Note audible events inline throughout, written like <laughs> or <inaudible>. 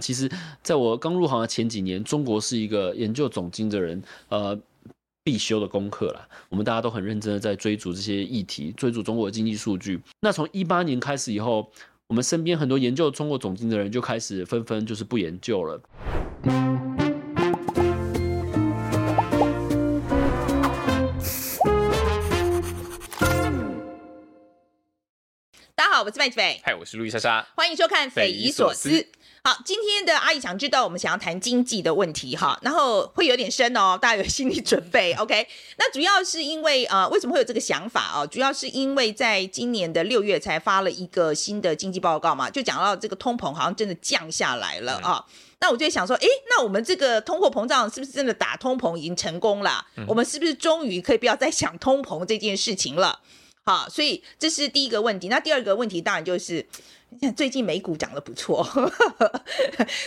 其实在我刚入行的前几年，中国是一个研究总经的人，呃。必修的功课啦，我们大家都很认真的在追逐这些议题，追逐中国的经济数据。那从一八年开始以后，我们身边很多研究中国总经的人就开始纷纷就是不研究了。大家好，我是麦子斐，嗨，我是路易莎莎，欢迎收看《匪夷所思》。好，今天的阿姨想知道，我们想要谈经济的问题哈，然后会有点深哦，大家有心理准备。<laughs> OK，那主要是因为呃，为什么会有这个想法哦？主要是因为在今年的六月才发了一个新的经济报告嘛，就讲到这个通膨好像真的降下来了啊。嗯、那我就想说，诶，那我们这个通货膨胀是不是真的打通膨已经成功了？嗯、我们是不是终于可以不要再想通膨这件事情了？好，所以这是第一个问题。那第二个问题当然就是。<laughs> 最近美股涨得不错，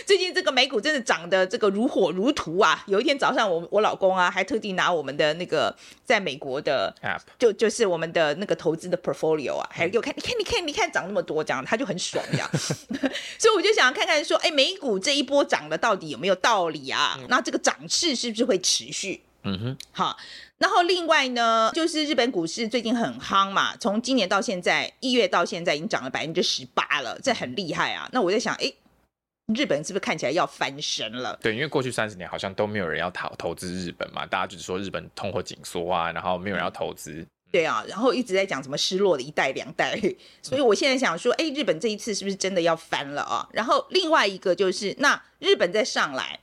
最近这个美股真的涨得这个如火如荼啊！有一天早上我，我我老公啊还特地拿我们的那个在美国的 app，就就是我们的那个投资的 portfolio 啊，还给我看，你看你看你看涨那么多，这样他就很爽这样。<laughs> 所以我就想看看说，哎，美股这一波涨的到底有没有道理啊？那这个涨势是不是会持续？嗯哼，好。然后另外呢，就是日本股市最近很夯嘛，从今年到现在一月到现在已经涨了百分之十八了，这很厉害啊。那我在想，哎，日本是不是看起来要翻身了？对，因为过去三十年好像都没有人要投投资日本嘛，大家就是说日本通货紧缩啊，然后没有人要投资。对啊，然后一直在讲什么失落的一代两代，<laughs> 所以我现在想说，哎，日本这一次是不是真的要翻了啊？然后另外一个就是，那日本再上来，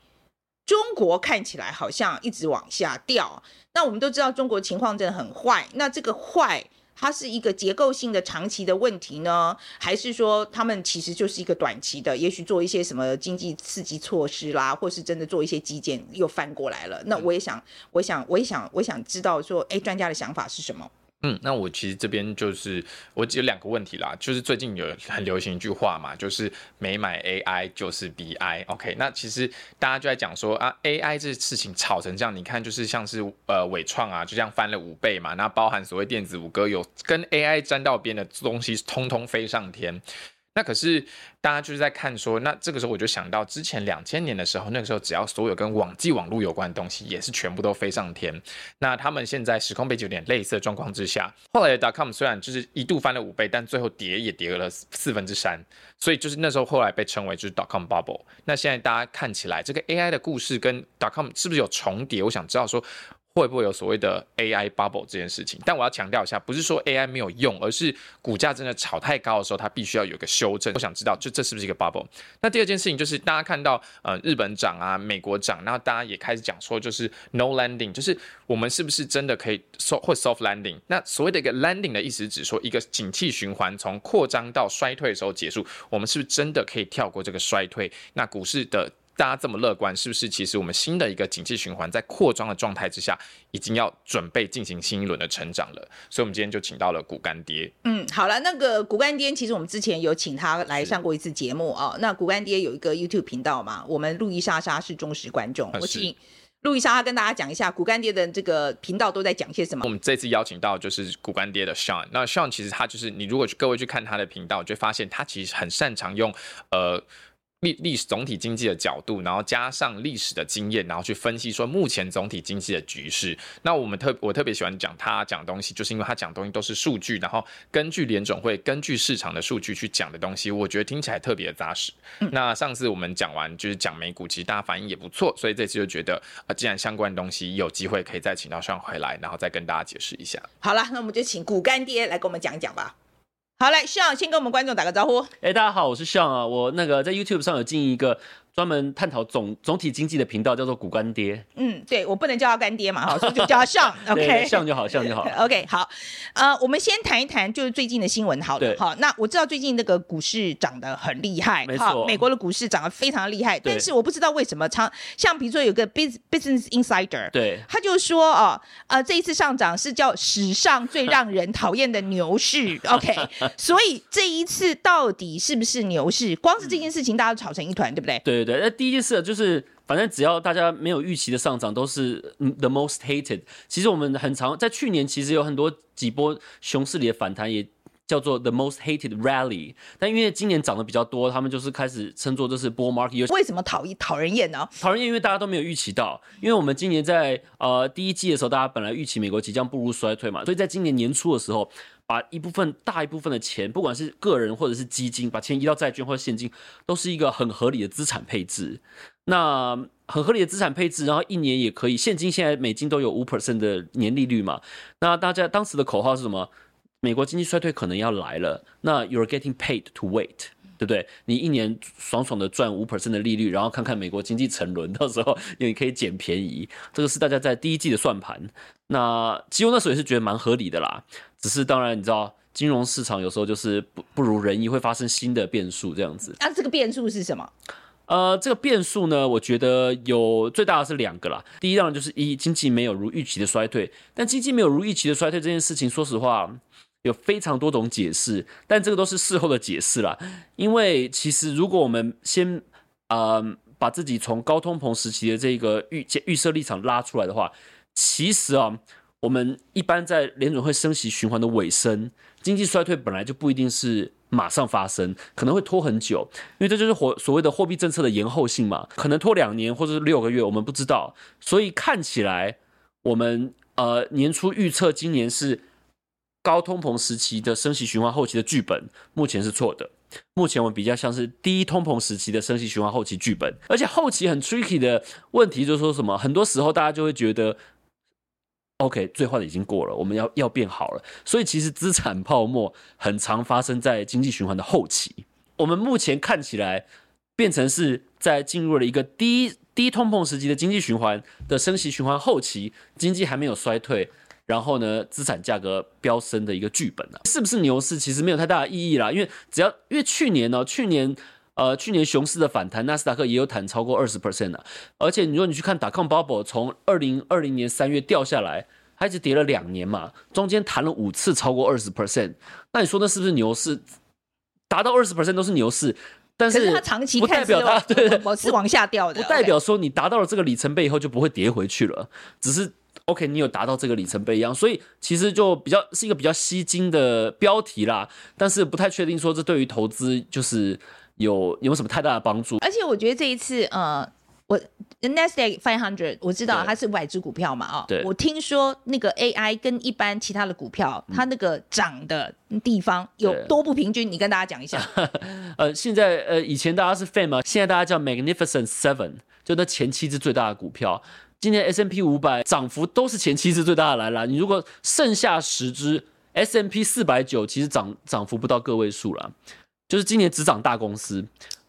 中国看起来好像一直往下掉。那我们都知道中国情况真的很坏，那这个坏它是一个结构性的长期的问题呢，还是说他们其实就是一个短期的，也许做一些什么经济刺激措施啦，或是真的做一些基建又翻过来了？那我也想，我想，我也想，我想知道说，哎，专家的想法是什么？嗯，那我其实这边就是我有两个问题啦，就是最近有很流行一句话嘛，就是没买 AI 就是 BI。OK，那其实大家就在讲说啊，AI 这事情炒成这样，你看就是像是呃伪创啊，就这样翻了五倍嘛，那包含所谓电子五哥有跟 AI 沾到边的东西，通通飞上天。那可是大家就是在看说，那这个时候我就想到之前两千年的时候，那个时候只要所有跟网际网络有关的东西，也是全部都飞上天。那他们现在时空背景有点类似的状况之下，后来的 dot com 虽然就是一度翻了五倍，但最后跌也跌了四分之三，所以就是那时候后来被称为就是 dot com bubble。那现在大家看起来这个 AI 的故事跟 dot com 是不是有重叠？我想知道说。会不会有所谓的 AI bubble 这件事情？但我要强调一下，不是说 AI 没有用，而是股价真的炒太高的时候，它必须要有个修正。我想知道，就这是不是一个 bubble？那第二件事情就是，大家看到呃日本涨啊，美国涨，然后大家也开始讲说，就是 no landing，就是我们是不是真的可以 so 或 soft landing？那所谓的一个 landing 的意思，指说一个景气循环从扩张到衰退的时候结束，我们是不是真的可以跳过这个衰退？那股市的。大家这么乐观，是不是？其实我们新的一个景气循环在扩张的状态之下，已经要准备进行新一轮的成长了。所以，我们今天就请到了股干爹。嗯，好了，那个股干爹，其实我们之前有请他来上过一次节目啊、哦。那股干爹有一个 YouTube 频道嘛？我们路易莎莎是忠实观众，我请路易莎莎跟大家讲一下股干爹的这个频道都在讲些什么。我们这次邀请到就是股干爹的 Sean，那 Sean 其实他就是你如果去各位去看他的频道，就会发现他其实很擅长用呃。历历史总体经济的角度，然后加上历史的经验，然后去分析说目前总体经济的局势。那我们特我特别喜欢讲他讲东西，就是因为他讲东西都是数据，然后根据联总会、根据市场的数据去讲的东西，我觉得听起来特别的扎实。嗯、那上次我们讲完就是讲美股，其实大家反应也不错，所以这次就觉得啊、呃，既然相关的东西有机会可以再请到上回来，然后再跟大家解释一下。好了，那我们就请股干爹来跟我们讲一讲吧。好，来，Sean 先跟我们观众打个招呼。哎，大家好，我是 Sean 啊，我那个在 YouTube 上有进一个。专门探讨总总体经济的频道叫做股干爹。嗯，对，我不能叫他干爹嘛，好，<laughs> 所以就叫他上。<laughs> OK，上就好，上就好。<laughs> OK，好，呃，我们先谈一谈就是最近的新闻，好了，好，那我知道最近那个股市涨得很厉害，没错，美国的股市涨得非常厉害，但是我不知道为什么，常像比如说有个 Business Insider，对，他就说哦，呃，这一次上涨是叫史上最让人讨厌的牛市。OK，所以这一次到底是不是牛市？光是这件事情大家都吵成一团，对不对？对。对对，那第一件事就是，反正只要大家没有预期的上涨，都是 the most hated。其实我们很常在去年，其实有很多几波熊市里的反弹，也叫做 The Most Hated Rally，但因为今年涨得比较多，他们就是开始称作这是 Bull Market。为什么讨厌讨人厌呢？讨人厌，因为大家都没有预期到，因为我们今年在呃第一季的时候，大家本来预期美国即将步入衰退嘛，所以在今年年初的时候，把一部分大一部分的钱，不管是个人或者是基金，把钱移到债券或者现金，都是一个很合理的资产配置。那很合理的资产配置，然后一年也可以，现金现在美金都有五 percent 的年利率嘛。那大家当时的口号是什么？美国经济衰退可能要来了，那 you're getting paid to wait，对不对？你一年爽爽的赚五 percent 的利率，然后看看美国经济沉沦，<laughs> 到时候你可以捡便宜。这个是大家在第一季的算盘。那其实我那时候也是觉得蛮合理的啦，只是当然你知道，金融市场有时候就是不不如人意，会发生新的变数这样子。那、啊、这个变数是什么？呃，这个变数呢，我觉得有最大的是两个啦。第一当然就是一经济没有如预期的衰退，但经济没有如预期的衰退这件事情，说实话。有非常多种解释，但这个都是事后的解释啦。因为其实如果我们先呃把自己从高通膨时期的这个预预设立场拉出来的话，其实啊，我们一般在联准会升息循环的尾声，经济衰退本来就不一定是马上发生，可能会拖很久，因为这就是所所谓的货币政策的延后性嘛，可能拖两年或者是六个月，我们不知道。所以看起来我们呃年初预测今年是。高通膨时期的升息循环后期的剧本目前是错的，目前我们比较像是低通膨时期的升息循环后期剧本，而且后期很 tricky 的问题就是说什么，很多时候大家就会觉得，OK，最坏的已经过了，我们要要变好了，所以其实资产泡沫很常发生在经济循环的后期。我们目前看起来变成是在进入了一个低低通膨时期的经济循环的升息循环后期，经济还没有衰退。然后呢，资产价格飙升的一个剧本呢、啊，是不是牛市？其实没有太大的意义啦，因为只要因为去年呢、哦，去年呃去年熊市的反弹，纳斯达克也有弹超过二十 percent 啊。而且你说你去看 dot-com bubble，从二零二零年三月掉下来，它一直跌了两年嘛，中间弹了五次超过二十 percent。那你说那是不是牛市？达到二十 percent 都是牛市，但是它长期不代表它对对是往下掉的，不代表说你达到了这个里程碑以后就不会跌回去了，只是。OK，你有达到这个里程碑一样，所以其实就比较是一个比较吸睛的标题啦，但是不太确定说这对于投资就是有有什么太大的帮助。而且我觉得这一次，呃，我 Nasdaq 500我知道它是五百只股票嘛，哦，对，我听说那个 AI 跟一般其他的股票，它那个涨的地方有多不平均，你跟大家讲一下。<laughs> 呃，现在呃以前大家是 FAM 嘛，现在大家叫 Magnificent Seven，就那前七只最大的股票。今年 S&P 五百涨幅都是前七只最大的来了，你如果剩下十只 S&P 四百九，其实涨涨幅不到个位数了，就是今年只涨大公司。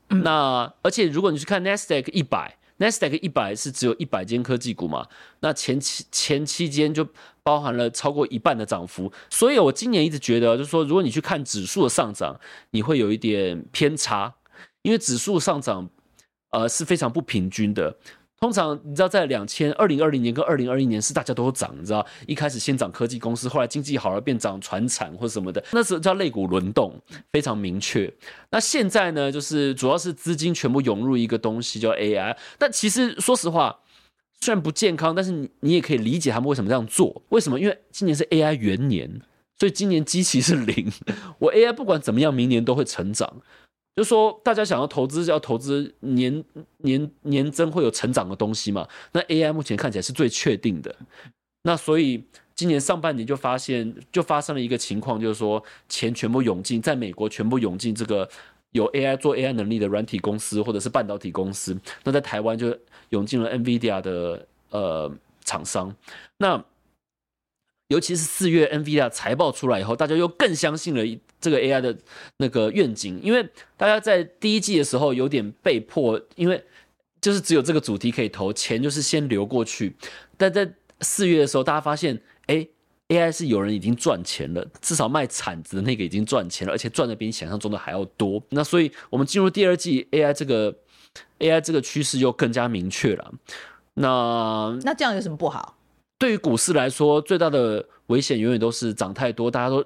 嗯、那而且如果你去看 Nasdaq 一百，Nasdaq 一百是只有一百间科技股嘛，那前期前期间就包含了超过一半的涨幅，所以我今年一直觉得，就是说如果你去看指数的上涨，你会有一点偏差，因为指数上涨呃是非常不平均的。通常你知道，在两千二零二零年跟二零二一年是大家都涨，你知道，一开始先涨科技公司，后来经济好了变涨传产或什么的，那时候叫类股轮动，非常明确。那现在呢，就是主要是资金全部涌入一个东西叫 AI，但其实说实话，虽然不健康，但是你你也可以理解他们为什么这样做。为什么？因为今年是 AI 元年，所以今年基期是零，<laughs> 我 AI 不管怎么样，明年都会成长。就是说，大家想要投资，要投资年年年增会有成长的东西嘛？那 AI 目前看起来是最确定的。那所以今年上半年就发现，就发生了一个情况，就是说钱全部涌进，在美国全部涌进这个有 AI 做 AI 能力的软体公司或者是半导体公司。那在台湾就涌进了 NVIDIA 的呃厂商。那尤其是四月 NVIDIA 财报出来以后，大家又更相信了这个 AI 的那个愿景，因为大家在第一季的时候有点被迫，因为就是只有这个主题可以投钱，就是先流过去。但在四月的时候，大家发现，哎，AI 是有人已经赚钱了，至少卖铲子的那个已经赚钱了，而且赚的比你想象中的还要多。那所以我们进入第二季，AI 这个 AI 这个趋势又更加明确了。那那这样有什么不好？对于股市来说，最大的危险永远都是涨太多，大家都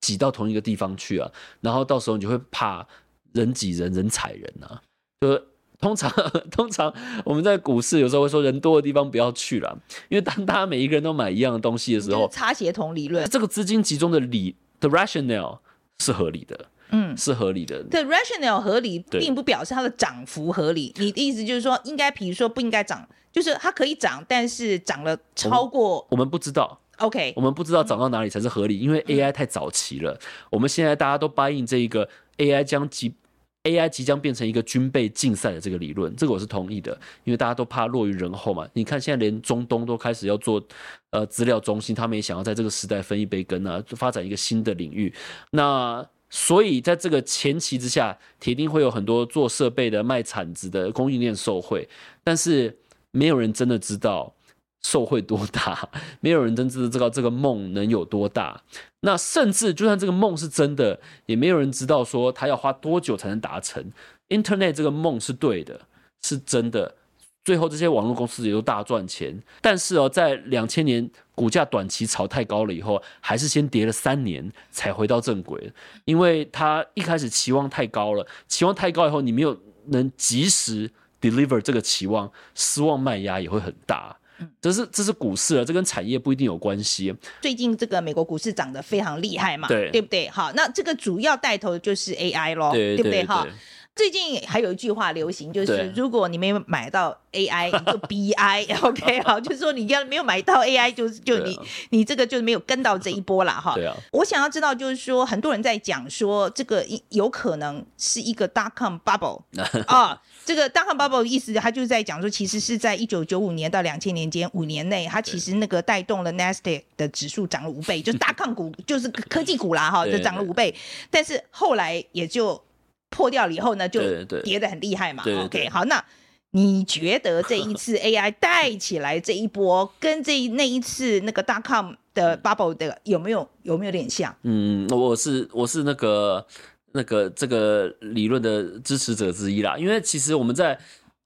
挤到同一个地方去啊，然后到时候你就会怕人挤人，人踩人啊。就通常 <laughs> 通常我们在股市有时候会说，人多的地方不要去了，因为当大家每一个人都买一样的东西的时候，擦鞋同理论，这个资金集中的理 The rationale 是合理的，嗯，是合理的。The rationale 合理，并不表示它的涨幅合理。你的意思就是说，应该，比如说不应该涨，就是它可以涨，但是涨了超过我，我们不知道。OK，我们不知道涨到哪里才是合理，因为 AI 太早期了。我们现在大家都 buy in 这一个 AI 将即 AI 即将变成一个军备竞赛的这个理论，这个我是同意的，因为大家都怕落于人后嘛。你看现在连中东都开始要做呃资料中心，他们也想要在这个时代分一杯羹啊，发展一个新的领域。那所以在这个前期之下，铁定会有很多做设备的、卖铲子的供应链受惠，但是没有人真的知道。受惠多大？<laughs> 没有人真正知道这个梦能有多大。那甚至就算这个梦是真的，也没有人知道说他要花多久才能达成。Internet 这个梦是对的，是真的。最后这些网络公司也都大赚钱。但是哦，在两千年股价短期炒太高了以后，还是先跌了三年才回到正轨。因为他一开始期望太高了，期望太高以后，你没有能及时 deliver 这个期望，失望卖压也会很大。这是这是股市啊，这跟产业不一定有关系。最近这个美国股市涨得非常厉害嘛，对，对不对？好，那这个主要带头的就是 AI 咯，对，对不对？哈。最近还有一句话流行，就是如果你没有买到 AI，你就 BI，OK，<laughs> <laughs> 好，就是说你要没有买到 AI，就是就你你这个就是没有跟到这一波了哈。对啊。我想要知道，就是说很多人在讲说这个有可能是一个 dot com bubble <laughs> 啊，这个 dot com bubble 的意思，他就是在讲说，其实是在一九九五年到两千年间五年内，它其实那个带动了 Nasdaq 的指数涨了五倍，就是 dot com 股，就是科技股啦哈，就涨了五倍，但是后来也就。破掉了以后呢，就跌得很厉害嘛。OK，好，那你觉得这一次 <laughs> AI 带起来这一波，跟这那一次那个 dot com 的 bubble 的有没有有没有点像？嗯，我是我是那个那个这个理论的支持者之一啦，因为其实我们在。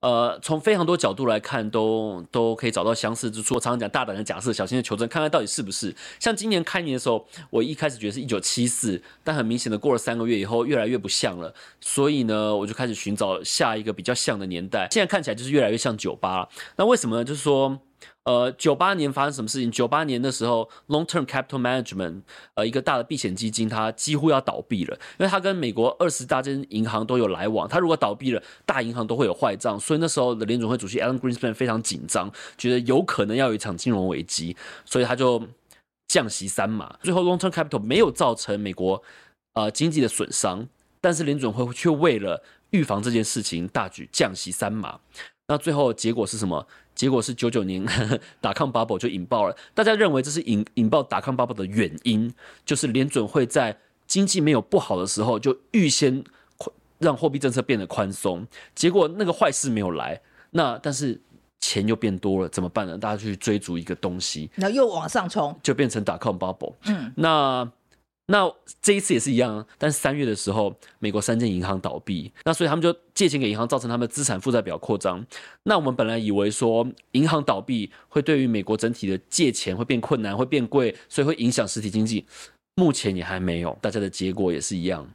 呃，从非常多角度来看，都都可以找到相似之处。我常常讲大胆的假设，小心的求证，看看到底是不是。像今年开年的时候，我一开始觉得是一九七四，但很明显的过了三个月以后，越来越不像了。所以呢，我就开始寻找下一个比较像的年代。现在看起来就是越来越像九八。那为什么呢？就是说。呃，九八年发生什么事情？九八年的时候，Long Term Capital Management，呃，一个大的避险基金，它几乎要倒闭了，因为它跟美国二十大间银行都有来往，它如果倒闭了，大银行都会有坏账，所以那时候的联准会主席 Alan Greenspan 非常紧张，觉得有可能要有一场金融危机，所以他就降息三码。最后 Long Term Capital 没有造成美国呃经济的损伤，但是联准会却为了预防这件事情，大举降息三码。那最后结果是什么？结果是九九年 <laughs> 打康 bubble 就引爆了。大家认为这是引引爆打抗 bubble 的原因，就是联准会在经济没有不好的时候就预先让货币政策变得宽松。结果那个坏事没有来，那但是钱又变多了，怎么办呢？大家去追逐一个东西，然后又往上冲，就变成打康 bubble。嗯，那。那这一次也是一样，但是三月的时候，美国三间银行倒闭，那所以他们就借钱给银行，造成他们的资产负债表扩张。那我们本来以为说银行倒闭会对于美国整体的借钱会变困难，会变贵，所以会影响实体经济。目前也还没有，大家的结果也是一样，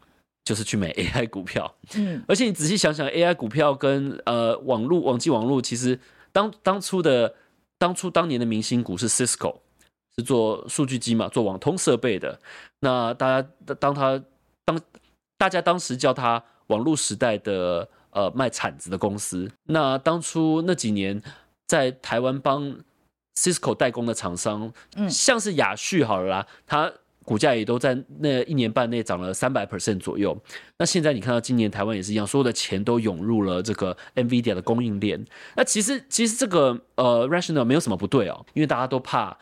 就是去买 <laughs> AI 股票。嗯，而且你仔细想想，AI 股票跟呃网络、网际网络，其实当当初的当初当年的明星股是 Cisco。是做数据机嘛，做网通设备的。那大家当他当大家当时叫他网络时代的呃卖铲子的公司。那当初那几年在台湾帮 Cisco 代工的厂商，嗯，像是亚旭好了啦，它股价也都在那一年半内涨了三百 percent 左右。那现在你看到今年台湾也是一样，所有的钱都涌入了这个 NVIDIA 的供应链。那其实其实这个呃 rational 没有什么不对哦，因为大家都怕。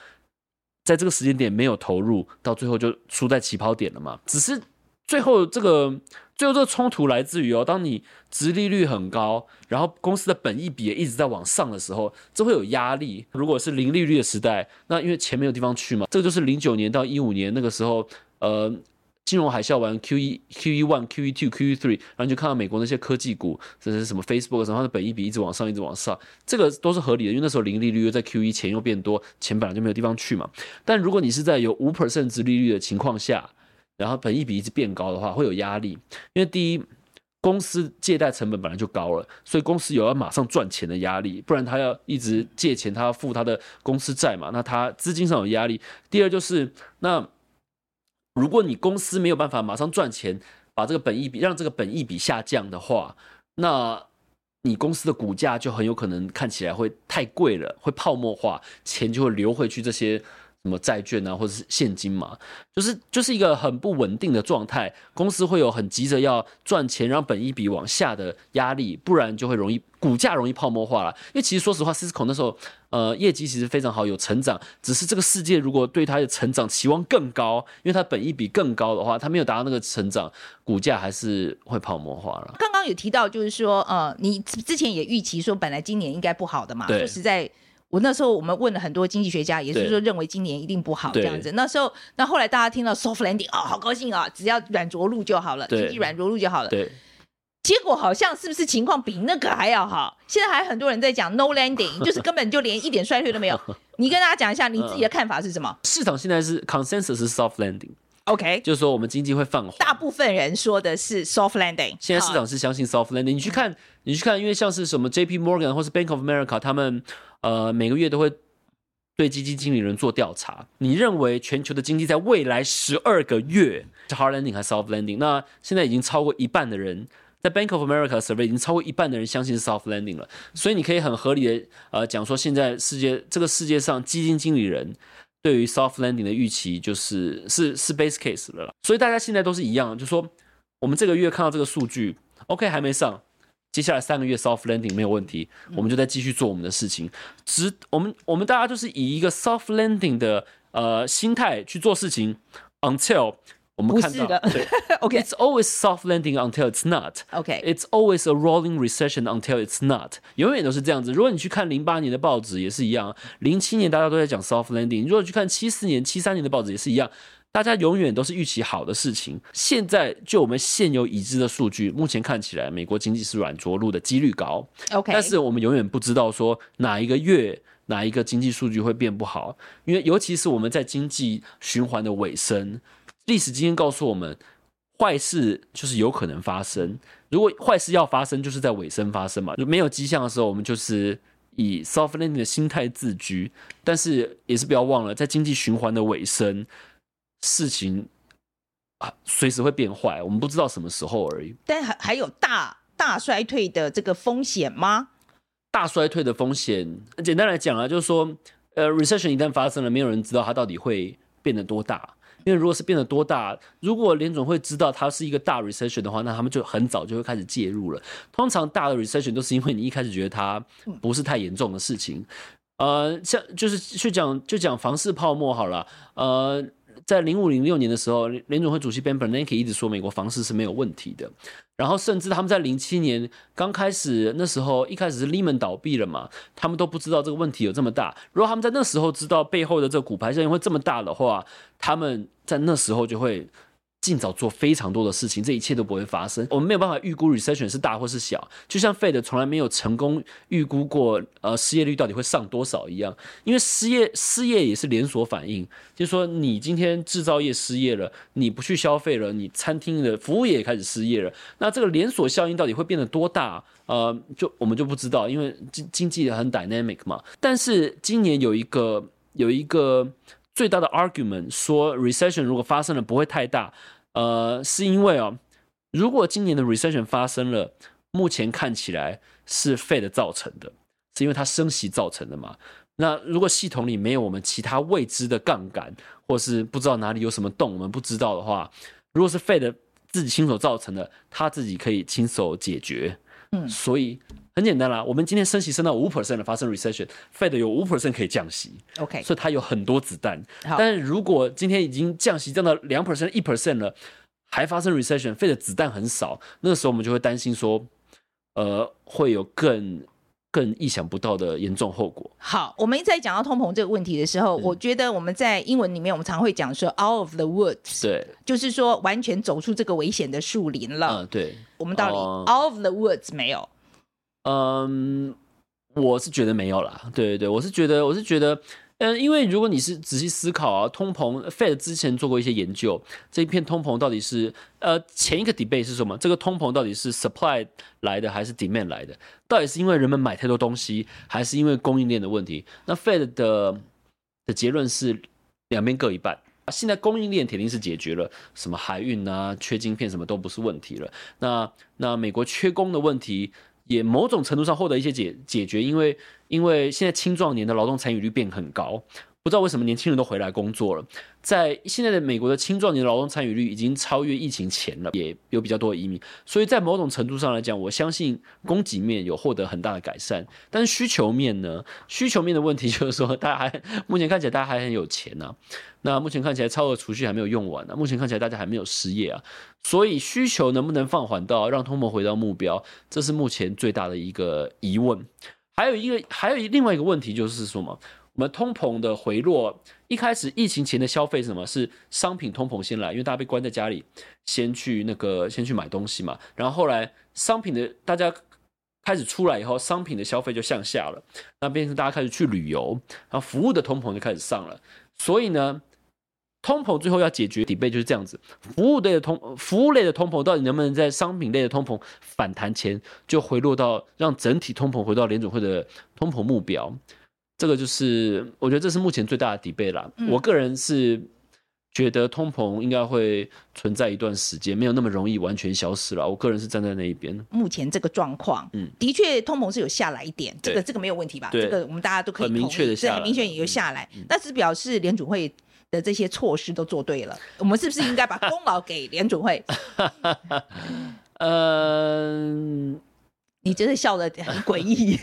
在这个时间点没有投入，到最后就输在起跑点了嘛。只是最后这个最后这个冲突来自于哦，当你殖利率很高，然后公司的本益比也一直在往上的时候，这会有压力。如果是零利率的时代，那因为钱没有地方去嘛。这个就是零九年到一五年那个时候，呃。金融海啸完，Q 一 Q 一 one Q 一 two Q 一 three，然后你就看到美国那些科技股，这是什么 Facebook，然后它的本益比一直往上，一直往上，这个都是合理的，因为那时候零利率又在 Q 一钱又变多，钱本来就没有地方去嘛。但如果你是在有五 percent 殖利率的情况下，然后本益比一直变高的话，会有压力，因为第一，公司借贷成本本来就高了，所以公司有要马上赚钱的压力，不然他要一直借钱，他要付他的公司债嘛，那他资金上有压力。第二就是那。如果你公司没有办法马上赚钱，把这个本益比让这个本益比下降的话，那你公司的股价就很有可能看起来会太贵了，会泡沫化，钱就会流回去这些。什么债券啊，或者是现金嘛，就是就是一个很不稳定的状态。公司会有很急着要赚钱，让本一比往下的压力，不然就会容易股价容易泡沫化了。因为其实说实话，Cisco 那时候呃业绩其实非常好，有成长。只是这个世界如果对它的成长期望更高，因为它本益比更高的话，它没有达到那个成长，股价还是会泡沫化了。刚刚有提到，就是说呃，你之前也预期说，本来今年应该不好的嘛，对说实在。我那时候我们问了很多经济学家，也是说认为今年一定不好这样子。那时候，那后来大家听到 soft landing，哦，好高兴啊、哦，只要软着陆就好了，经济软着陆就好了。对。结果好像是不是情况比那个还要好？现在还很多人在讲 no landing，<laughs> 就是根本就连一点衰退都没有。<laughs> 你跟大家讲一下你自己的看法是什么？市场现在是 consensus 是 soft landing。OK，就是说我们经济会放缓。大部分人说的是 soft landing。现在市场是相信 soft landing。你去看，你去看，因为像是什么 JP Morgan 或是 Bank of America，他们呃每个月都会。对基金经理人做调查，你认为全球的经济在未来十二个月是 hard landing 还是 soft landing？那现在已经超过一半的人在 Bank of America survey 已经超过一半的人相信是 soft landing 了，所以你可以很合理的呃讲说，现在世界这个世界上基金经理人对于 soft landing 的预期就是是是 base case 了啦，所以大家现在都是一样，就说我们这个月看到这个数据，OK 还没上。接下来三个月 soft landing 没有问题，我们就再继续做我们的事情。只我们我们大家就是以一个 soft landing 的呃心态去做事情，until 我们看到对，OK，it's always soft landing until it's not，OK，it's always a rolling recession until it's not，永远都是这样子。如果你去看零八年的报纸也是一样，零七年大家都在讲 soft landing，如果去看七四年、七三年的报纸也是一样。大家永远都是预期好的事情。现在就我们现有已知的数据，目前看起来美国经济是软着陆的几率高。OK，但是我们永远不知道说哪一个月哪一个经济数据会变不好，因为尤其是我们在经济循环的尾声，历史经验告诉我们，坏事就是有可能发生。如果坏事要发生，就是在尾声发生嘛。没有迹象的时候，我们就是以 soft landing 的心态自居。但是也是不要忘了，在经济循环的尾声。事情啊，随时会变坏，我们不知道什么时候而已。但还还有大大衰退的这个风险吗？大衰退的风险，简单来讲啊，就是说，呃，recession 一旦发生了，没有人知道它到底会变得多大。因为如果是变得多大，如果联总会知道它是一个大 recession 的话，那他们就很早就会开始介入了。通常大的 recession 都是因为你一开始觉得它不是太严重的事情。呃，像就是去讲就讲房市泡沫好了，呃。在零五零六年的时候，联总会主席 Ben Bernanke 一直说美国房市是没有问题的，然后甚至他们在零七年刚开始那时候，一开始是 Lehman 倒闭了嘛，他们都不知道这个问题有这么大。如果他们在那时候知道背后的这个骨牌效应会这么大的话，他们在那时候就会。尽早做非常多的事情，这一切都不会发生。我们没有办法预估 recession 是大或是小，就像 Fed 从来没有成功预估过呃失业率到底会上多少一样。因为失业失业也是连锁反应，就是说你今天制造业失业了，你不去消费了，你餐厅的服务业也开始失业了。那这个连锁效应到底会变得多大？呃，就我们就不知道，因为经经济很 dynamic 嘛。但是今年有一个有一个。最大的 argument 说 recession 如果发生了不会太大，呃，是因为哦，如果今年的 recession 发生了，目前看起来是 Fed 造成的，是因为它升息造成的嘛。那如果系统里没有我们其他未知的杠杆，或是不知道哪里有什么洞我们不知道的话，如果是 Fed 自己亲手造成的，他自己可以亲手解决。嗯，所以很简单啦，我们今天升息升到五 percent 了，发生 recession，Fed 有五 percent 可以降息，OK，所以它有很多子弹。但是如果今天已经降息降到两 percent、一 percent 了，还发生 recession，Fed 的子弹很少，那个时候我们就会担心说，呃，会有更。更意想不到的严重后果。好，我们在讲到通膨这个问题的时候，嗯、我觉得我们在英文里面，我们常会讲说 “out of the woods”，对，就是说完全走出这个危险的树林了。嗯，对。我们到底 “out of the woods” 没有？嗯，我是觉得没有啦。对对对，我是觉得，我是觉得。嗯，因为如果你是仔细思考啊，通膨，Fed 之前做过一些研究，这一片通膨到底是呃前一个 debate 是什么？这个通膨到底是 supply 来的还是 demand 来的？到底是因为人们买太多东西，还是因为供应链的问题？那 Fed 的的结论是两边各一半。现在供应链铁定是解决了，什么海运啊、缺晶片什么都不是问题了。那那美国缺工的问题也某种程度上获得一些解解决，因为因为现在青壮年的劳动参与率变很高。不知道为什么年轻人都回来工作了，在现在的美国的青壮年劳动参与率已经超越疫情前了，也有比较多的移民，所以在某种程度上来讲，我相信供给面有获得很大的改善。但是需求面呢？需求面的问题就是说，大家还目前看起来大家还很有钱呐、那目前看起来超额储蓄还没有用完呢、目前看起来大家还没有失业啊，所以需求能不能放缓到让通膨回到目标，这是目前最大的一个疑问。还有一个，还有另外一个问题就是说嘛。我们通膨的回落，一开始疫情前的消费是什么？是商品通膨先来，因为大家被关在家里，先去那个先去买东西嘛。然后后来商品的大家开始出来以后，商品的消费就向下了，那变成大家开始去旅游，然后服务的通膨就开始上了。所以呢，通膨最后要解决底背就是这样子，服务类的通服务类的通膨到底能不能在商品类的通膨反弹前就回落到让整体通膨回到联总会的通膨目标？这个就是，我觉得这是目前最大的 debate 啦。嗯、我个人是觉得通膨应该会存在一段时间，没有那么容易完全消失了。我个人是站在那一边。目前这个状况，嗯，的确通膨是有下来一点，这个这个没有问题吧？这个我们大家都可以很明确的下来，很明确也有下来。但是表示联储会的这些措施都做对了，我们是不是应该把功劳给联准会？嗯。<laughs> 你真的笑得很诡异。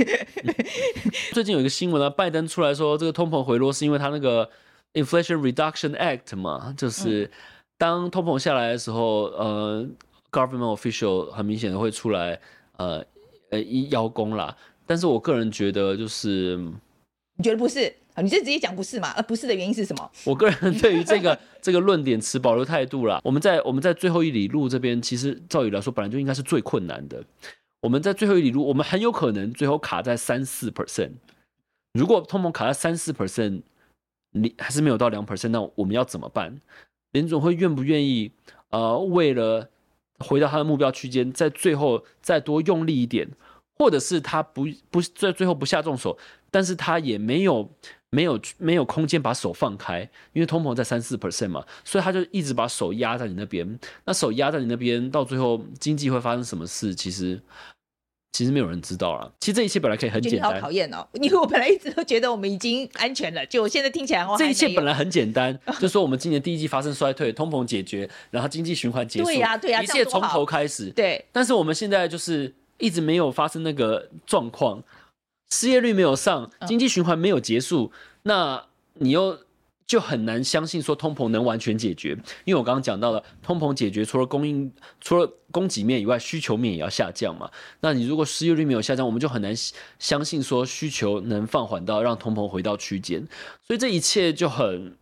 <laughs> 最近有一个新闻啊，拜登出来说，这个通膨回落是因为他那个 Inflation Reduction Act 嘛，就是当通膨下来的时候，呃，government official 很明显的会出来，呃，呃，邀功啦。但是我个人觉得，就是你觉得不是？你就直接讲不是嘛？而不是的原因是什么？我个人对于这个 <laughs> 这个论点持保留态度啦。我们在我们在最后一里路这边，其实照理来说，本来就应该是最困难的。我们在最后一里路，我们很有可能最后卡在三四 percent。如果通膨卡在三四 percent，你还是没有到两 percent，那我们要怎么办？联总会愿不愿意？呃，为了回到他的目标区间，在最后再多用力一点，或者是他不不在最后不下重手，但是他也没有没有没有空间把手放开，因为通膨在三四 percent 嘛，所以他就一直把手压在你那边。那手压在你那边，到最后经济会发生什么事？其实。其实没有人知道了。其实这一切本来可以很简单。好讨厌哦！<laughs> 因为我本来一直都觉得我们已经安全了，就我现在听起来，这一切本来很简单，<laughs> 就说我们今年第一季发生衰退，通膨解决，然后经济循环结束，对呀对呀，一切从头开始。对。但是我们现在就是一直没有发生那个状况，失业率没有上，经济循环没有结束，那你又。就很难相信说通膨能完全解决，因为我刚刚讲到了通膨解决，除了供应、除了供给面以外，需求面也要下降嘛。那你如果失业率没有下降，我们就很难相信说需求能放缓到让通膨回到区间。所以这一切就很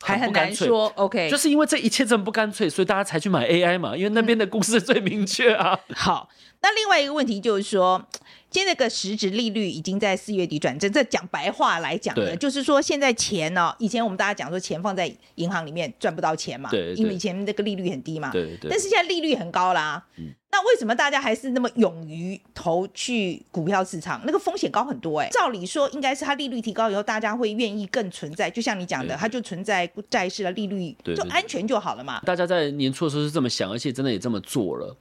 还很难说。OK，就是因为这一切这么不干脆，所以大家才去买 AI 嘛，因为那边的故事最明确啊。好，那另外一个问题就是说。现在这个实质利率已经在四月底转正，这讲白话来讲呢，就是说现在钱呢、哦，以前我们大家讲说钱放在银行里面赚不到钱嘛，对，因为以前那个利率很低嘛，对，但是现在利率很高啦，嗯，那为什么大家还是那么勇于投去股票市场？那个风险高很多哎，照理说应该是它利率提高以后，大家会愿意更存在，就像你讲的，它就存在债市的利率就安全就好了嘛。大家在年初的时候是这么想，而且真的也这么做了。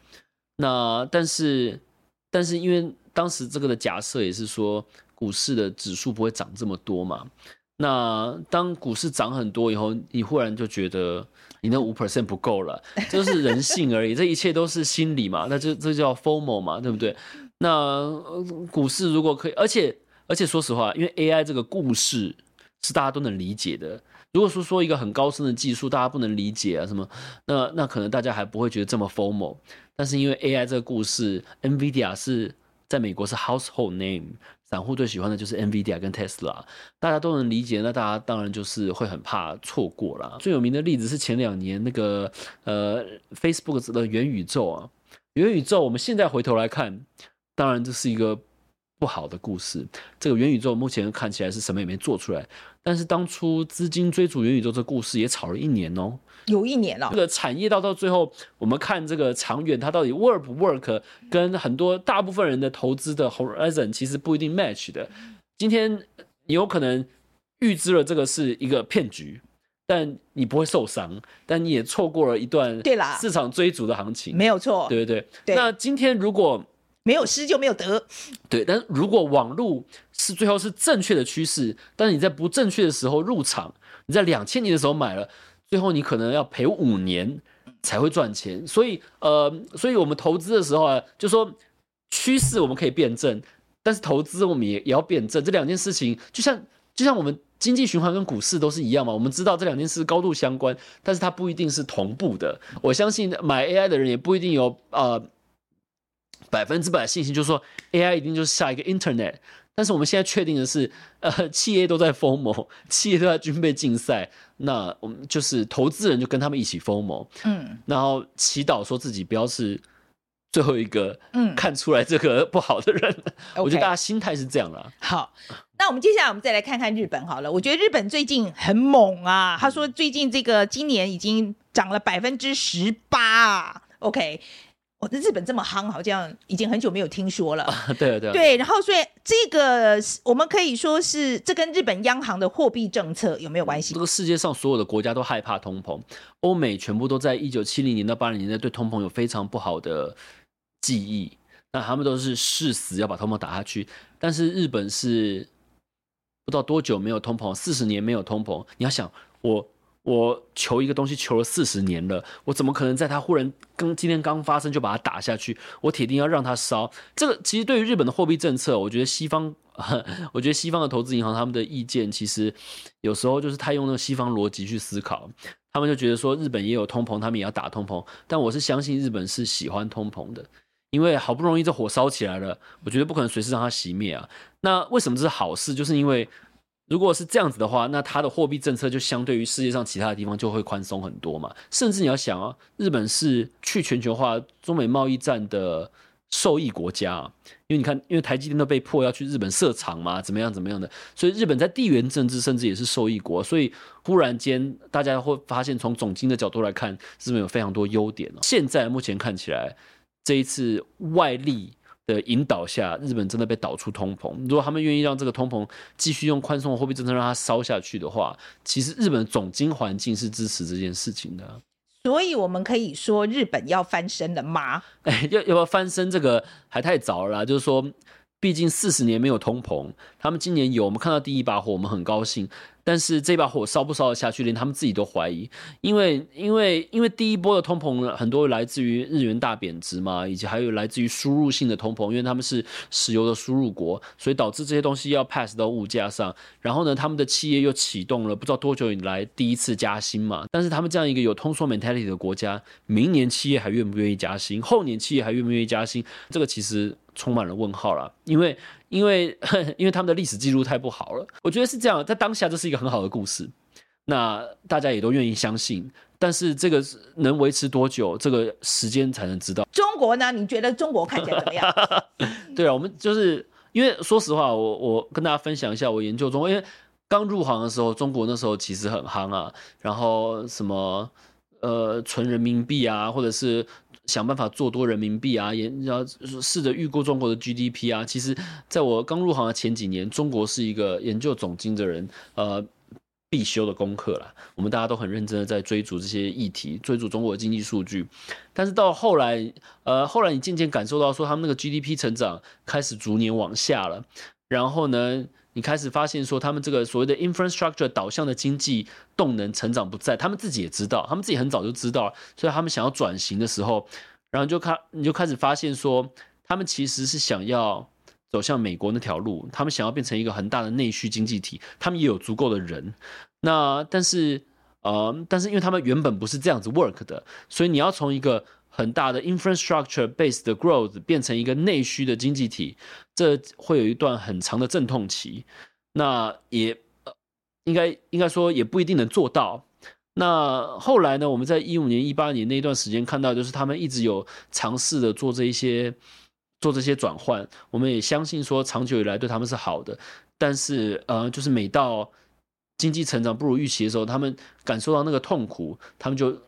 那但是但是因为。当时这个的假设也是说，股市的指数不会涨这么多嘛。那当股市涨很多以后，你忽然就觉得你那五 percent 不够了，这是人性而已。这一切都是心理嘛，那就这叫 FOMO 嘛，对不对？那股市如果可以，而且而且说实话，因为 AI 这个故事是大家都能理解的。如果说说一个很高深的技术，大家不能理解啊什么，那那可能大家还不会觉得这么 FOMO。但是因为 AI 这个故事，NVIDIA 是。在美国是 household name，散户最喜欢的就是 NVIDIA 跟 Tesla，大家都能理解。那大家当然就是会很怕错过啦。最有名的例子是前两年那个呃 Facebook 的元宇宙啊，元宇宙我们现在回头来看，当然这是一个不好的故事。这个元宇宙目前看起来是什么也没做出来，但是当初资金追逐元宇宙这故事也炒了一年哦。有一年了，这个产业到到最后，我们看这个长远，它到底 work 不 work，跟很多大部分人的投资的 horizon 其实不一定 match 的。今天你有可能预知了这个是一个骗局，但你不会受伤，但你也错过了一段对啦市场追逐的行情，没有错，对对对。那今天如果没有失就没有得，对。但如果网络是最后是正确的趋势，但是你在不正确的时候入场，你在两千年的时候买了，最后你可能要赔五年才会赚钱。所以呃，所以我们投资的时候啊，就说趋势我们可以辩证，但是投资我们也也要辩证。这两件事情就像就像我们经济循环跟股市都是一样嘛，我们知道这两件事高度相关，但是它不一定是同步的。我相信买 AI 的人也不一定有呃。百分之百的信心，就是说 AI 一定就是下一个 Internet。但是我们现在确定的是，<laughs> 呃，企业都在 FOMO，<laughs> 企业都在军备竞赛，那我们就是投资人就跟他们一起 FOMO，嗯，然后祈祷说自己不要是最后一个，嗯，看出来这个不好的人。嗯、我觉得大家心态是这样啦。好，那我们接下来我们再来看看日本好了。我觉得日本最近很猛啊，他说最近这个今年已经涨了百分之十八啊，OK。我的日本这么夯，好像已经很久没有听说了。<laughs> 啊、对啊，对啊。对，然后所以这个我们可以说是这跟日本央行的货币政策有没有关系？这个世界上所有的国家都害怕通膨，欧美全部都在一九七零年到八零年代对通膨有非常不好的记忆，那他们都是誓死要把通膨打下去。但是日本是不知道多久没有通膨，四十年没有通膨。你要想我。我求一个东西求了四十年了，我怎么可能在它忽然刚今天刚发生就把它打下去？我铁定要让它烧。这个其实对于日本的货币政策，我觉得西方，<laughs> 我觉得西方的投资银行他们的意见其实有时候就是他用那个西方逻辑去思考，他们就觉得说日本也有通膨，他们也要打通膨。但我是相信日本是喜欢通膨的，因为好不容易这火烧起来了，我觉得不可能随时让它熄灭啊。那为什么这是好事？就是因为。如果是这样子的话，那它的货币政策就相对于世界上其他的地方就会宽松很多嘛。甚至你要想啊，日本是去全球化中美贸易战的受益国家啊，因为你看，因为台积电都被迫要去日本设厂嘛，怎么样怎么样的，所以日本在地缘政治甚至也是受益国。所以忽然间大家会发现，从总经的角度来看，日本有非常多优点。现在目前看起来，这一次外力。的引导下，日本真的被导出通膨。如果他们愿意让这个通膨继续用宽松的货币政策让它烧下去的话，其实日本总经环境是支持这件事情的。所以，我们可以说日本要翻身了吗？哎，要要不要翻身？这个还太早了啦。就是说，毕竟四十年没有通膨，他们今年有，我们看到第一把火，我们很高兴。但是这把火烧不烧得下去，连他们自己都怀疑，因为因为因为第一波的通膨很多来自于日元大贬值嘛，以及还有来自于输入性的通膨，因为他们是石油的输入国，所以导致这些东西要 pass 到物价上。然后呢，他们的企业又启动了不知道多久以来第一次加薪嘛。但是他们这样一个有通缩 mentality 的国家，明年企业还愿不愿意加薪？后年企业还愿不愿意加薪？这个其实充满了问号了，因为。因为 <laughs> 因为他们的历史记录太不好了，我觉得是这样，在当下这是一个很好的故事，那大家也都愿意相信，但是这个能维持多久，这个时间才能知道。中国呢？你觉得中国看起来怎么样？<laughs> 对啊，我们就是因为说实话，我我跟大家分享一下我研究中国，因为刚入行的时候，中国那时候其实很夯啊，然后什么呃存人民币啊，或者是。想办法做多人民币啊，也要试着预估中国的 GDP 啊。其实，在我刚入行的前几年，中国是一个研究总经的人呃必修的功课啦。我们大家都很认真的在追逐这些议题，追逐中国的经济数据。但是到后来，呃，后来你渐渐感受到说，他们那个 GDP 成长开始逐年往下了。然后呢，你开始发现说，他们这个所谓的 infrastructure 导向的经济动能成长不在，他们自己也知道，他们自己很早就知道，所以他们想要转型的时候，然后就开你就开始发现说，他们其实是想要走向美国那条路，他们想要变成一个很大的内需经济体，他们也有足够的人，那但是呃，但是因为他们原本不是这样子 work 的，所以你要从一个很大的 infrastructure base 的 growth 变成一个内需的经济体，这会有一段很长的阵痛期。那也应该应该说也不一定能做到。那后来呢？我们在一五年、一八年那一段时间看到，就是他们一直有尝试的做这一些做这些转换。我们也相信说，长久以来对他们是好的。但是呃，就是每到经济成长不如预期的时候，他们感受到那个痛苦，他们就。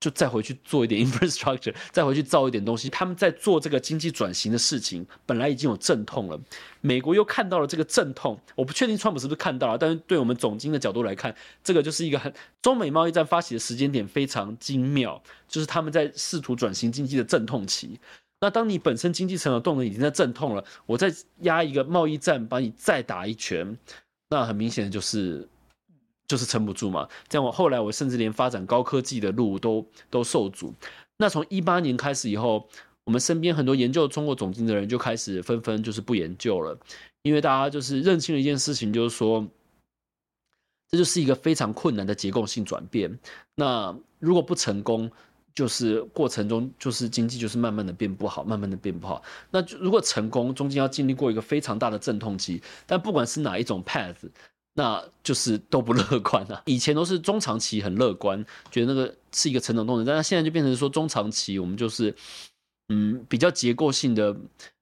就再回去做一点 <laughs> infrastructure，再回去造一点东西。他们在做这个经济转型的事情，本来已经有阵痛了。美国又看到了这个阵痛，我不确定川普是不是看到了，但是对我们总经的角度来看，这个就是一个很中美贸易战发起的时间点非常精妙，就是他们在试图转型经济的阵痛期。那当你本身经济成长动能已经在阵痛了，我再压一个贸易战，把你再打一拳，那很明显的就是。就是撑不住嘛，这样我后来我甚至连发展高科技的路都都受阻。那从一八年开始以后，我们身边很多研究中国总经的人就开始纷纷就是不研究了，因为大家就是认清了一件事情，就是说这就是一个非常困难的结构性转变。那如果不成功，就是过程中就是经济就是慢慢的变不好，慢慢的变不好。那如果成功，中间要经历过一个非常大的阵痛期。但不管是哪一种 path。那就是都不乐观啊！以前都是中长期很乐观，觉得那个是一个成长动能，但是现在就变成说中长期我们就是嗯比较结构性的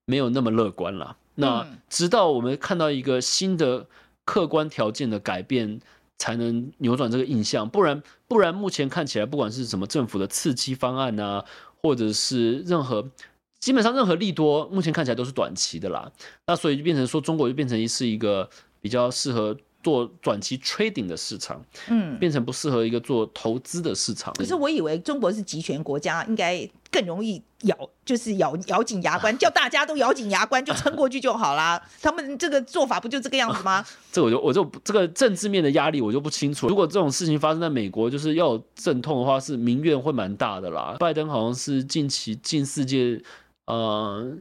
没有那么乐观了。那直到我们看到一个新的客观条件的改变，才能扭转这个印象。不然不然目前看起来，不管是什么政府的刺激方案啊，或者是任何基本上任何利多，目前看起来都是短期的啦。那所以就变成说，中国就变成是一个比较适合。做短期 trading 的市场，嗯，变成不适合一个做投资的市场。可是我以为中国是集权国家，应该更容易咬，就是咬咬紧牙关，叫大家都咬紧牙关就撑过去就好啦。<laughs> 他们这个做法不就这个样子吗？啊、这我就我就这个政治面的压力我就不清楚。如果这种事情发生在美国，就是要有阵痛的话，是民怨会蛮大的啦。拜登好像是近期近世界，呃，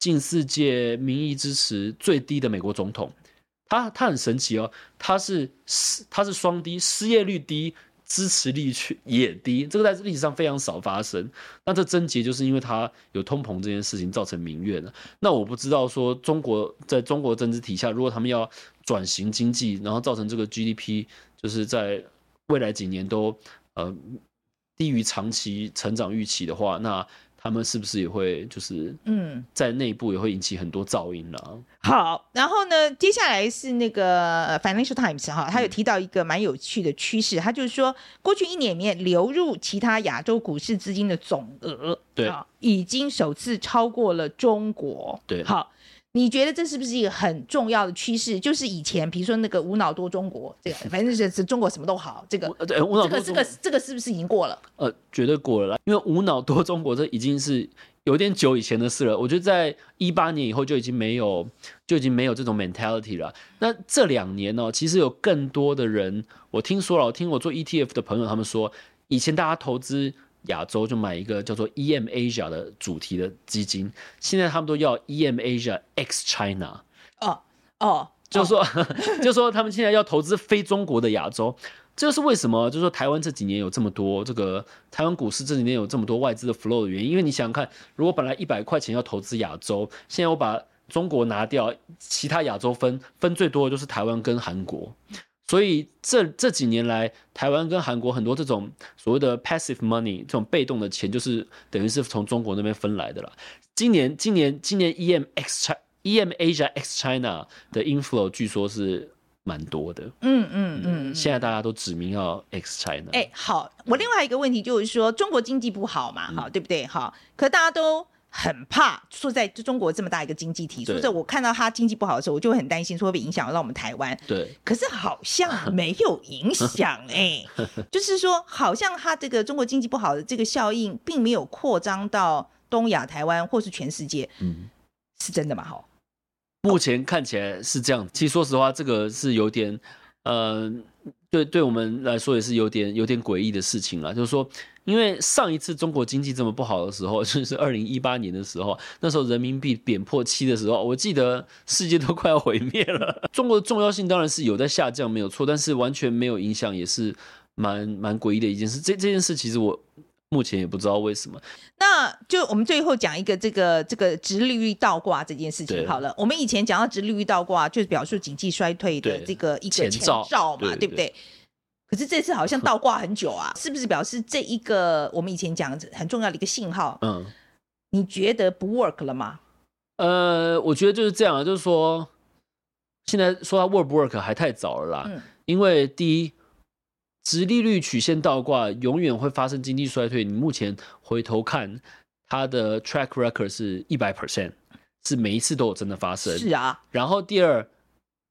近世界民意支持最低的美国总统。他他很神奇哦，他是失他是双低，失业率低，支持率却也低，这个在历史上非常少发生。那这症结就是因为他有通膨这件事情造成民怨了。那我不知道说中国在中国政治体下，如果他们要转型经济，然后造成这个 GDP 就是在未来几年都呃低于长期成长预期的话，那。他们是不是也会就是嗯，在内部也会引起很多噪音呢？嗯。好，然后呢，接下来是那个 Financial Times 哈，他有提到一个蛮有趣的趋势，他就是说，过去一年里面流入其他亚洲股市资金的总额，对，已经首次超过了中国。对，好。你觉得这是不是一个很重要的趋势？就是以前，比如说那个无脑多中国，这个反正就是中国什么都好，这个对无脑多这个这个这个是不是已经过了？呃，绝对过了啦，因为无脑多中国这已经是有点久以前的事了。我觉得在一八年以后就已经没有就已经没有这种 mentality 了。那这两年呢、喔，其实有更多的人，我听说了，我听我做 ETF 的朋友他们说，以前大家投资。亚洲就买一个叫做 EM Asia 的主题的基金，现在他们都要 EM Asia X China。哦哦，就是说，<laughs> 就是说他们现在要投资非中国的亚洲，这就是为什么？就是说台湾这几年有这么多这个台湾股市这几年有这么多外资的 flow 的原因，因为你想想看，如果本来一百块钱要投资亚洲，现在我把中国拿掉，其他亚洲分分最多的就是台湾跟韩国。所以这这几年来，台湾跟韩国很多这种所谓的 passive money 这种被动的钱，就是等于是从中国那边分来的了。今年今年今年 EM X China EM Asia X China 的 inflow 据说是蛮多的。嗯嗯嗯。现在大家都指名要 X China。哎，好，我另外一个问题就是说，中国经济不好嘛，哈，对不对？哈，可大家都。很怕说在中国这么大一个经济体，所以我看到他经济不好的时候，我就会很担心说会不会影响到我们台湾。对，可是好像没有影响 <laughs> 哎、欸，就是说好像他这个中国经济不好的这个效应，并没有扩张到东亚、台湾或是全世界。嗯，是真的吗？好，目前看起来是这样。其实说实话，这个是有点，呃，对，对我们来说也是有点有点诡异的事情了，就是说。因为上一次中国经济这么不好的时候，<laughs> 就是二零一八年的时候，那时候人民币贬破七的时候，我记得世界都快要毁灭了。<laughs> 中国的重要性当然是有在下降，没有错，但是完全没有影响，也是蛮蛮诡异的一件事。这这件事其实我目前也不知道为什么。那就我们最后讲一个这个这个直利率倒挂这件事情好了。我们以前讲到直利率倒挂，就是表示经济衰退的这个一个前兆嘛，对不对？可是这次好像倒挂很久啊，是不是表示这一个我们以前讲很重要的一个信号？嗯，你觉得不 work 了吗？呃，我觉得就是这样啊，就是说现在说它 work 不 work 还太早了啦。嗯，因为第一，殖利率曲线倒挂永远会发生经济衰退。你目前回头看它的 track record 是一百 percent，是每一次都有真的发生。是啊。然后第二，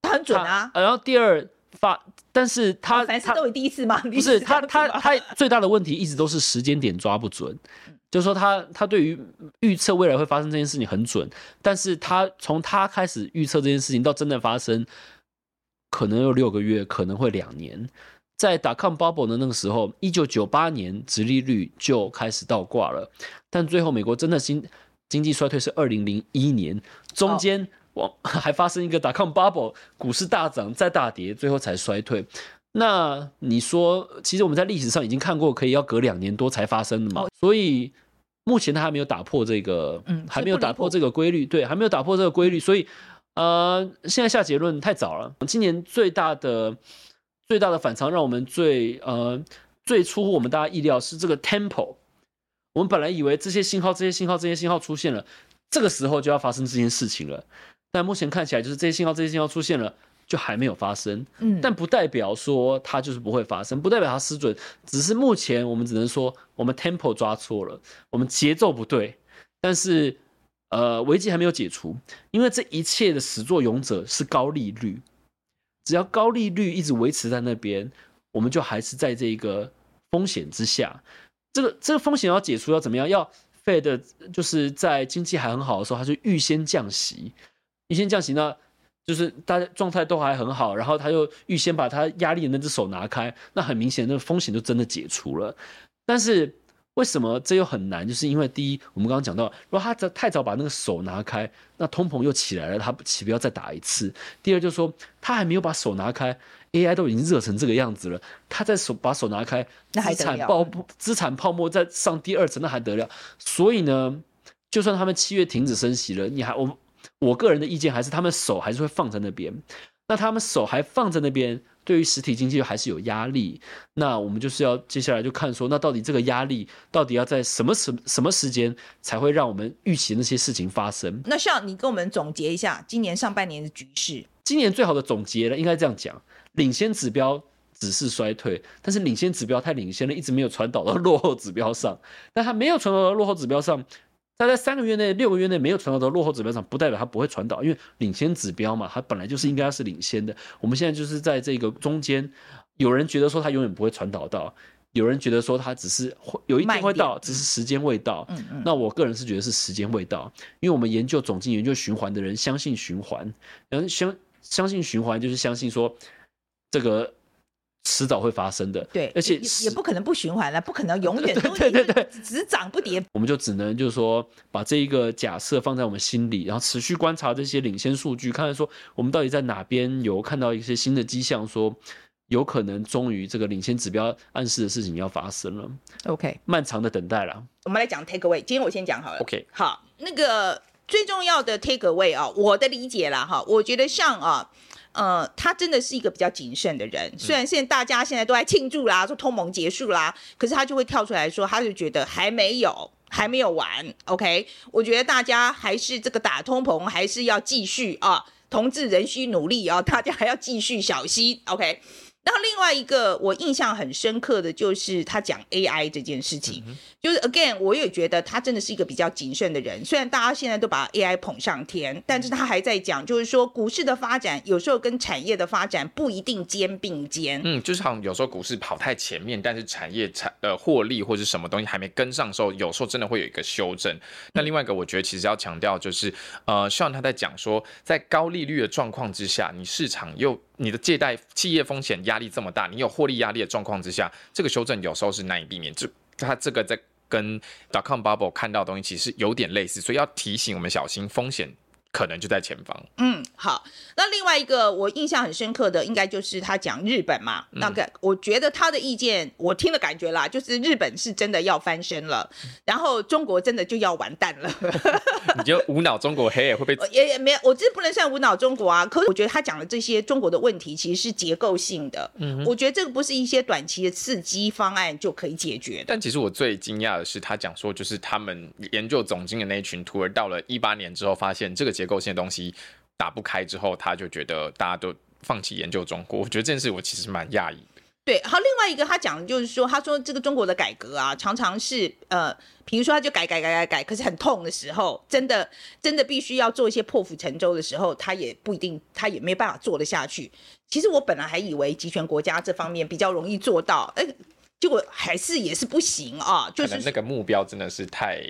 它很准啊。然后第二发，但是它凡事都有第一次吗？<laughs> 不是，它它它最大的问题一直都是时间点抓不准。就是说他他对于预测未来会发生这件事情很准，但是他从他开始预测这件事情到真的发生，可能有六个月，可能会两年。在 dot-com bubble 的那个时候，一九九八年殖利率就开始倒挂了，但最后美国真的经经济衰退是二零零一年，中间往 <laughs> 还发生一个 dot-com bubble，股市大涨再大跌，最后才衰退。那你说，其实我们在历史上已经看过，可以要隔两年多才发生的嘛？所以目前它还没有打破这个，嗯，还没有打破这个规律，对，还没有打破这个规律。所以，呃，现在下结论太早了。今年最大的最大的反常，让我们最呃最出乎我们大家意料是这个 tempo。我们本来以为这些信号、这些信号、这些信号出现了，这个时候就要发生这件事情了。但目前看起来，就是这些信号、这些信号出现了。就还没有发生，嗯，但不代表说它就是不会发生，不代表它失准，只是目前我们只能说我们 tempo 抓错了，我们节奏不对，但是呃危机还没有解除，因为这一切的始作俑者是高利率，只要高利率一直维持在那边，我们就还是在这个风险之下，这个这个风险要解除要怎么样？要 Fed 就是在经济还很好的时候，他就预先降息，预先降息呢？就是大家状态都还很好，然后他又预先把他压力的那只手拿开，那很明显，那个风险就真的解除了。但是为什么这又很难？就是因为第一，我们刚刚讲到，如果他太早把那个手拿开，那通膨又起来了，他岂不要再打一次？第二就是说，他还没有把手拿开，AI 都已经热成这个样子了，他再手把手拿开，资产爆资产泡沫再上第二层，那还得了？所以呢，就算他们七月停止升息了，你还我。我个人的意见还是，他们手还是会放在那边。那他们手还放在那边，对于实体经济还是有压力。那我们就是要接下来就看说，那到底这个压力到底要在什么时什么时间才会让我们预期那些事情发生？那需要你跟我们总结一下今年上半年的局势。今年最好的总结呢，应该这样讲：领先指标只是衰退，但是领先指标太领先了，一直没有传导到落后指标上。但它没有传导到落后指标上。它在三个月内、六个月内没有传导到落后指标上，不代表它不会传导，因为领先指标嘛，它本来就是应该是领先的。我们现在就是在这个中间，有人觉得说它永远不会传导到，有人觉得说它只是会有一天会到，只是时间未到。嗯嗯。那我个人是觉得是时间未到，因为我们研究总经、研究循环的人相信循环，然后相相信循环就是相信说这个。迟早会发生的，对，而且也也不可能不循环了，不可能永远 <laughs> 都对对对，只涨不跌。我们就只能就是说，把这一个假设放在我们心里，然后持续观察这些领先数据，看看说我们到底在哪边有看到一些新的迹象，说有可能终于这个领先指标暗示的事情要发生了。OK，漫长的等待了。我们来讲 take away，今天我先讲好了。OK，好，那个最重要的 take away 啊，我的理解啦哈，我觉得像啊。呃，他真的是一个比较谨慎的人。虽然现在大家现在都在庆祝啦，说通盟结束啦，可是他就会跳出来说，他就觉得还没有，还没有完。OK，我觉得大家还是这个打通膨还是要继续啊，同志仍需努力啊，大家还要继续小心。OK。然后另外一个我印象很深刻的就是他讲 AI 这件事情，嗯、就是 again 我也觉得他真的是一个比较谨慎的人。虽然大家现在都把 AI 捧上天，但是他还在讲，就是说股市的发展有时候跟产业的发展不一定肩并肩。嗯，就是好像有时候股市跑太前面，但是产业产呃获利或者什么东西还没跟上的时候，有时候真的会有一个修正。那另外一个我觉得其实要强调就是，呃，希望他在讲说，在高利率的状况之下，你市场又你的借贷企业风险压力这么大，你有获利压力的状况之下，这个修正有时候是难以避免。就它这个在跟 dot-com bubble 看到的东西其实有点类似，所以要提醒我们小心风险。可能就在前方。嗯，好。那另外一个我印象很深刻的，应该就是他讲日本嘛。嗯、那个我觉得他的意见，我听的感觉啦，就是日本是真的要翻身了，然后中国真的就要完蛋了。<laughs> 你就无脑中国黑也会被？<laughs> 也也没有，我这不能算无脑中国啊。可是我觉得他讲的这些中国的问题，其实是结构性的。嗯，我觉得这个不是一些短期的刺激方案就可以解决的。但其实我最惊讶的是，他讲说，就是他们研究总经的那一群徒儿，到了一八年之后，发现这个。结构性的东西打不开之后，他就觉得大家都放弃研究中国。<laughs> 我觉得这件事我其实蛮讶异的。对，好，另外一个他讲的就是说，他说这个中国的改革啊，常常是呃，比如说他就改改改改改，可是很痛的时候，真的真的必须要做一些破釜沉舟的时候，他也不一定，他也没办法做得下去。其实我本来还以为集权国家这方面比较容易做到，哎。结果还是也是不行啊，就是那个目标真的是太，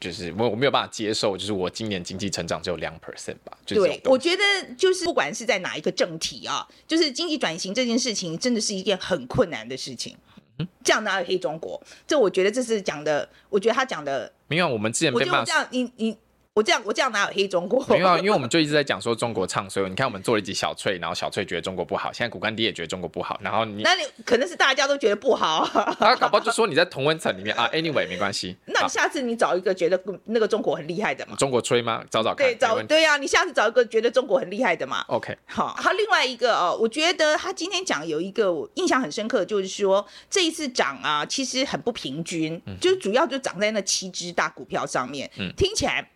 就是我我没有办法接受，就是我今年经济成长只有两 percent 吧。就是、对，我觉得就是不管是在哪一个政体啊，就是经济转型这件事情，真的是一件很困难的事情。嗯，这样哪有黑中国？这我觉得这是讲的，我觉得他讲的没有。我们之前被骂这样，你你。我这样，我这样哪有黑中国？没有啊，因为我们就一直在讲说中国唱衰。你看，我们做了一集小翠，然后小翠觉得中国不好，现在股干爹也觉得中国不好。然后你，那你可能是大家都觉得不好。<laughs> 他搞不好就说你在同温层里面啊。Anyway，没关系。<laughs> 那你下次你找一个觉得那个中国很厉害的嘛？中国吹吗？找找看。对，找对呀、啊，你下次找一个觉得中国很厉害的嘛。OK，好。好，另外一个哦，我觉得他今天讲有一个我印象很深刻，就是说这一次涨啊，其实很不平均，嗯、就主要就涨在那七只大股票上面。嗯，听起来。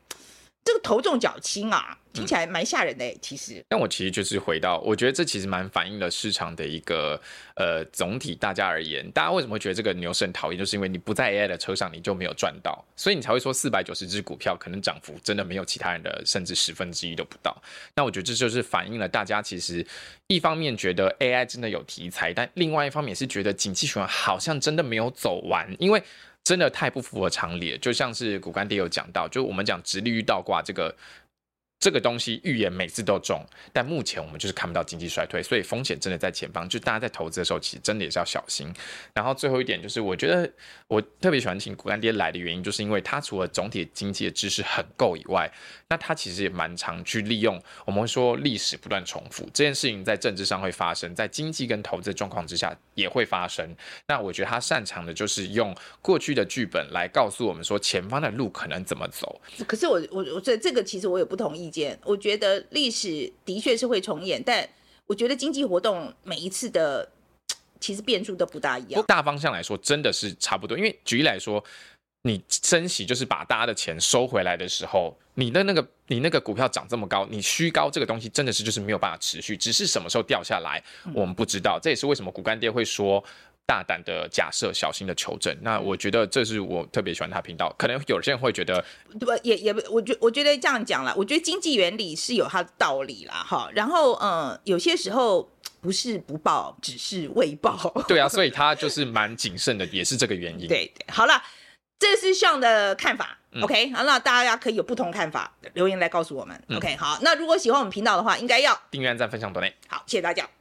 这个头重脚轻啊，听起来蛮吓人的、欸、其实，但我其实就是回到，我觉得这其实蛮反映了市场的一个呃总体。大家而言，大家为什么会觉得这个牛市很讨厌？就是因为你不在 AI 的车上，你就没有赚到，所以你才会说四百九十只股票可能涨幅真的没有其他人的甚至十分之一都不到。那我觉得这就是反映了大家其实一方面觉得 AI 真的有题材，但另外一方面也是觉得景气循环好像真的没有走完，因为。真的太不符合常理，就像是骨干爹有讲到，就我们讲直立遇倒挂这个。这个东西预言每次都中，但目前我们就是看不到经济衰退，所以风险真的在前方。就大家在投资的时候，其实真的也是要小心。然后最后一点就是，我觉得我特别喜欢请股干爹来的原因，就是因为他除了总体经济的知识很够以外，那他其实也蛮常去利用。我们会说历史不断重复这件事情，在政治上会发生，在经济跟投资的状况之下也会发生。那我觉得他擅长的就是用过去的剧本来告诉我们说前方的路可能怎么走。可是我我我这这个其实我也不同意。我觉得历史的确是会重演，但我觉得经济活动每一次的其实变数都不大一样。大方向来说，真的是差不多。因为举例来说，你升息就是把大家的钱收回来的时候，你的那个你那个股票涨这么高，你虚高这个东西真的是就是没有办法持续，只是什么时候掉下来，我们不知道。这也是为什么股干爹会说。大胆的假设，小心的求证。那我觉得这是我特别喜欢他频道。可能有些人会觉得，不也也，我觉我觉得这样讲了。我觉得经济原理是有它的道理啦，哈。然后嗯，有些时候不是不报，只是未报。对啊，<laughs> 所以他就是蛮谨慎的，也是这个原因。对对，好了，这是 Sean 的看法。嗯、OK，好，那大家可以有不同看法，留言来告诉我们。嗯、OK，好，那如果喜欢我们频道的话，应该要订阅、按赞、分享、多内。好，谢谢大家。